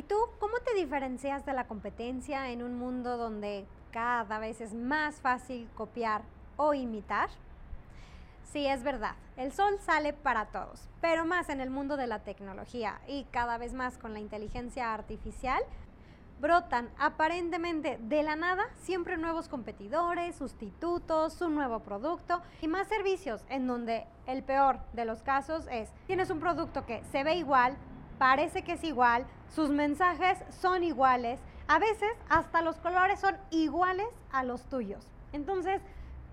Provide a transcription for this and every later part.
¿Y tú cómo te diferencias de la competencia en un mundo donde cada vez es más fácil copiar o imitar? Sí, es verdad, el sol sale para todos, pero más en el mundo de la tecnología y cada vez más con la inteligencia artificial, brotan aparentemente de la nada siempre nuevos competidores, sustitutos, un nuevo producto y más servicios en donde el peor de los casos es, tienes un producto que se ve igual, parece que es igual, sus mensajes son iguales, a veces hasta los colores son iguales a los tuyos. Entonces,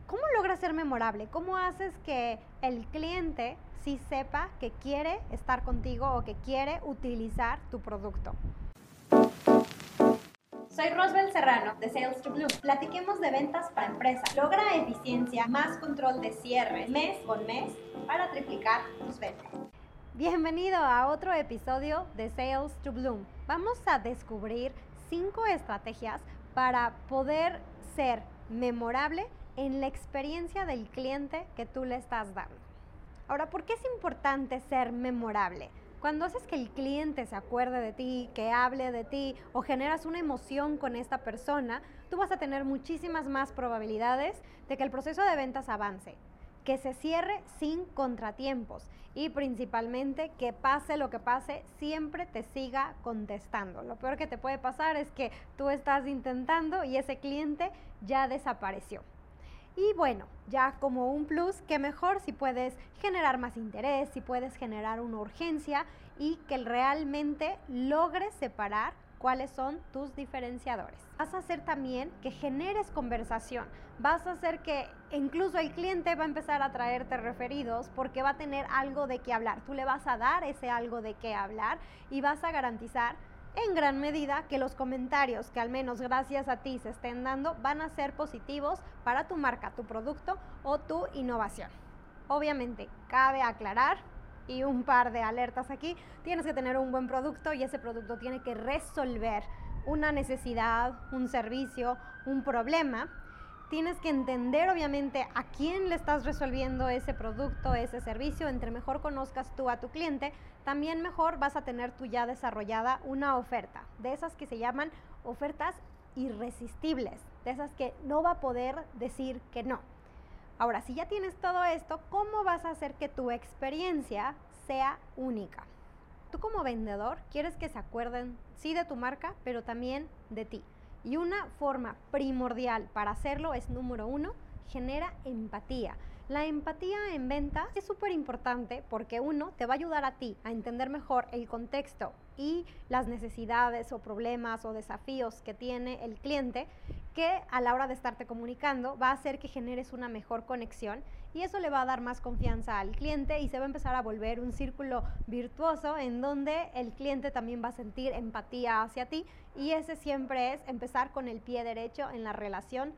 ¿cómo logras ser memorable? ¿Cómo haces que el cliente sí sepa que quiere estar contigo o que quiere utilizar tu producto? Soy Rosbel Serrano de Sales to Bloom. Platiquemos de ventas para empresas. Logra eficiencia, más control de cierre mes con mes para triplicar tus ventas. Bienvenido a otro episodio de Sales to Bloom. Vamos a descubrir cinco estrategias para poder ser memorable en la experiencia del cliente que tú le estás dando. Ahora, ¿por qué es importante ser memorable? Cuando haces que el cliente se acuerde de ti, que hable de ti o generas una emoción con esta persona, tú vas a tener muchísimas más probabilidades de que el proceso de ventas avance, que se cierre sin contratiempos y principalmente que pase lo que pase, siempre te siga contestando. Lo peor que te puede pasar es que tú estás intentando y ese cliente ya desapareció. Y bueno, ya como un plus, que mejor si puedes generar más interés, si puedes generar una urgencia y que realmente logres separar cuáles son tus diferenciadores. Vas a hacer también que generes conversación. Vas a hacer que incluso el cliente va a empezar a traerte referidos porque va a tener algo de qué hablar. Tú le vas a dar ese algo de qué hablar y vas a garantizar en gran medida que los comentarios que al menos gracias a ti se estén dando van a ser positivos para tu marca, tu producto o tu innovación. Obviamente, cabe aclarar y un par de alertas aquí, tienes que tener un buen producto y ese producto tiene que resolver una necesidad, un servicio, un problema tienes que entender obviamente a quién le estás resolviendo ese producto, ese servicio. Entre mejor conozcas tú a tu cliente, también mejor vas a tener tú ya desarrollada una oferta, de esas que se llaman ofertas irresistibles, de esas que no va a poder decir que no. Ahora, si ya tienes todo esto, ¿cómo vas a hacer que tu experiencia sea única? Tú como vendedor quieres que se acuerden, sí, de tu marca, pero también de ti. Y una forma primordial para hacerlo es, número uno, genera empatía. La empatía en ventas es súper importante porque uno te va a ayudar a ti a entender mejor el contexto y las necesidades o problemas o desafíos que tiene el cliente que a la hora de estarte comunicando va a hacer que generes una mejor conexión y eso le va a dar más confianza al cliente y se va a empezar a volver un círculo virtuoso en donde el cliente también va a sentir empatía hacia ti y ese siempre es empezar con el pie derecho en la relación.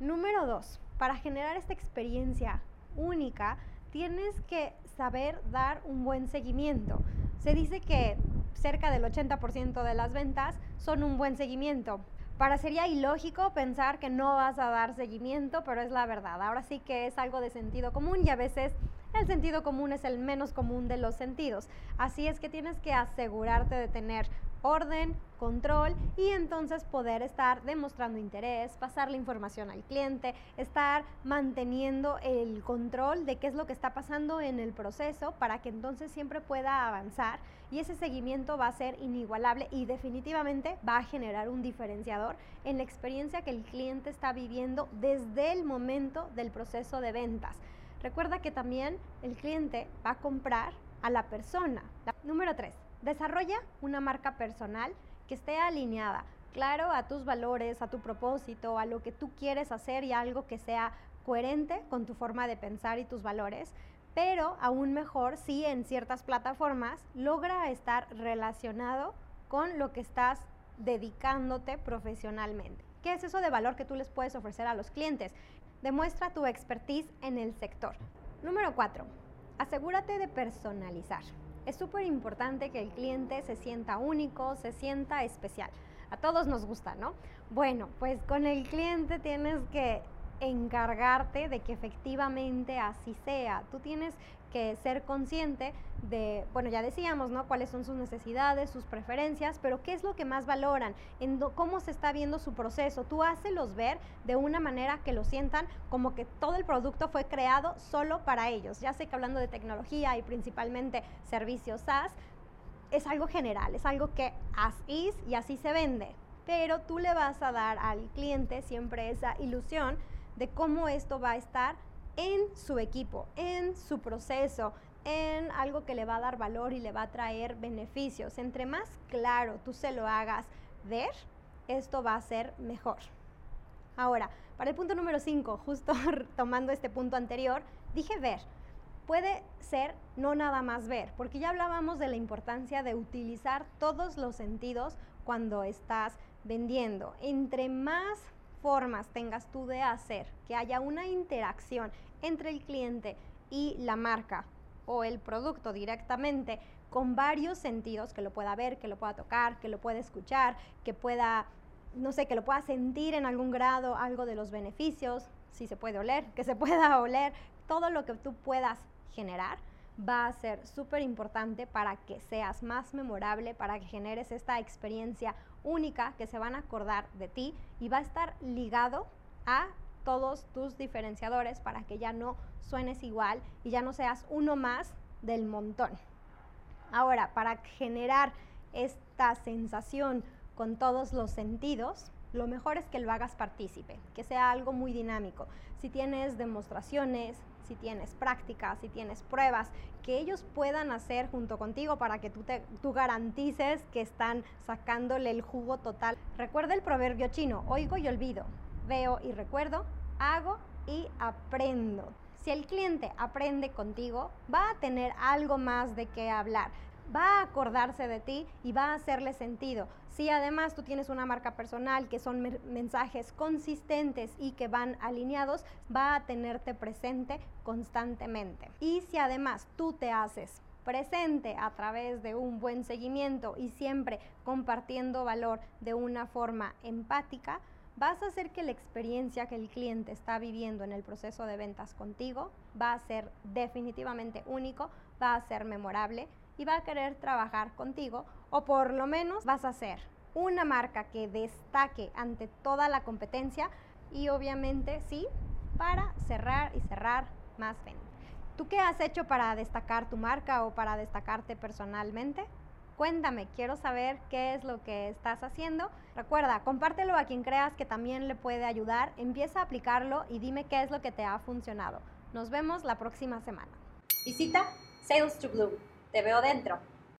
Número dos, para generar esta experiencia única, tienes que saber dar un buen seguimiento. Se dice que cerca del 80% de las ventas son un buen seguimiento. Parecería ilógico pensar que no vas a dar seguimiento, pero es la verdad. Ahora sí que es algo de sentido común y a veces el sentido común es el menos común de los sentidos. Así es que tienes que asegurarte de tener orden, control y entonces poder estar demostrando interés, pasar la información al cliente, estar manteniendo el control de qué es lo que está pasando en el proceso para que entonces siempre pueda avanzar y ese seguimiento va a ser inigualable y definitivamente va a generar un diferenciador en la experiencia que el cliente está viviendo desde el momento del proceso de ventas. Recuerda que también el cliente va a comprar a la persona. Número 3 Desarrolla una marca personal que esté alineada, claro, a tus valores, a tu propósito, a lo que tú quieres hacer y algo que sea coherente con tu forma de pensar y tus valores, pero aún mejor si en ciertas plataformas logra estar relacionado con lo que estás dedicándote profesionalmente. ¿Qué es eso de valor que tú les puedes ofrecer a los clientes? Demuestra tu expertise en el sector. Número 4. Asegúrate de personalizar. Es súper importante que el cliente se sienta único, se sienta especial. A todos nos gusta, ¿no? Bueno, pues con el cliente tienes que encargarte de que efectivamente así sea. Tú tienes que ser consciente de, bueno, ya decíamos, ¿no? Cuáles son sus necesidades, sus preferencias, pero qué es lo que más valoran, en cómo se está viendo su proceso. Tú hácelos ver de una manera que lo sientan como que todo el producto fue creado solo para ellos. Ya sé que hablando de tecnología y principalmente servicios SaaS, es algo general, es algo que as is y así se vende. Pero tú le vas a dar al cliente siempre esa ilusión de cómo esto va a estar en su equipo, en su proceso, en algo que le va a dar valor y le va a traer beneficios. Entre más claro tú se lo hagas ver, esto va a ser mejor. Ahora, para el punto número 5, justo tomando este punto anterior, dije ver. Puede ser no nada más ver, porque ya hablábamos de la importancia de utilizar todos los sentidos cuando estás vendiendo. Entre más tengas tú de hacer que haya una interacción entre el cliente y la marca o el producto directamente con varios sentidos, que lo pueda ver, que lo pueda tocar, que lo pueda escuchar, que pueda, no sé, que lo pueda sentir en algún grado, algo de los beneficios, si se puede oler, que se pueda oler, todo lo que tú puedas generar va a ser súper importante para que seas más memorable, para que generes esta experiencia única que se van a acordar de ti y va a estar ligado a todos tus diferenciadores para que ya no suenes igual y ya no seas uno más del montón. Ahora, para generar esta sensación con todos los sentidos, lo mejor es que lo hagas partícipe, que sea algo muy dinámico. Si tienes demostraciones, si tienes prácticas, si tienes pruebas, que ellos puedan hacer junto contigo para que tú, te, tú garantices que están sacándole el jugo total. Recuerda el proverbio chino, oigo y olvido, veo y recuerdo, hago y aprendo. Si el cliente aprende contigo, va a tener algo más de qué hablar va a acordarse de ti y va a hacerle sentido. Si además tú tienes una marca personal que son mensajes consistentes y que van alineados, va a tenerte presente constantemente. Y si además tú te haces presente a través de un buen seguimiento y siempre compartiendo valor de una forma empática, vas a hacer que la experiencia que el cliente está viviendo en el proceso de ventas contigo va a ser definitivamente único, va a ser memorable y va a querer trabajar contigo o por lo menos vas a ser una marca que destaque ante toda la competencia y obviamente sí, para cerrar y cerrar más ventas. ¿Tú qué has hecho para destacar tu marca o para destacarte personalmente? Cuéntame, quiero saber qué es lo que estás haciendo. Recuerda, compártelo a quien creas que también le puede ayudar. Empieza a aplicarlo y dime qué es lo que te ha funcionado. Nos vemos la próxima semana. Visita Sales to Bloom te veo dentro.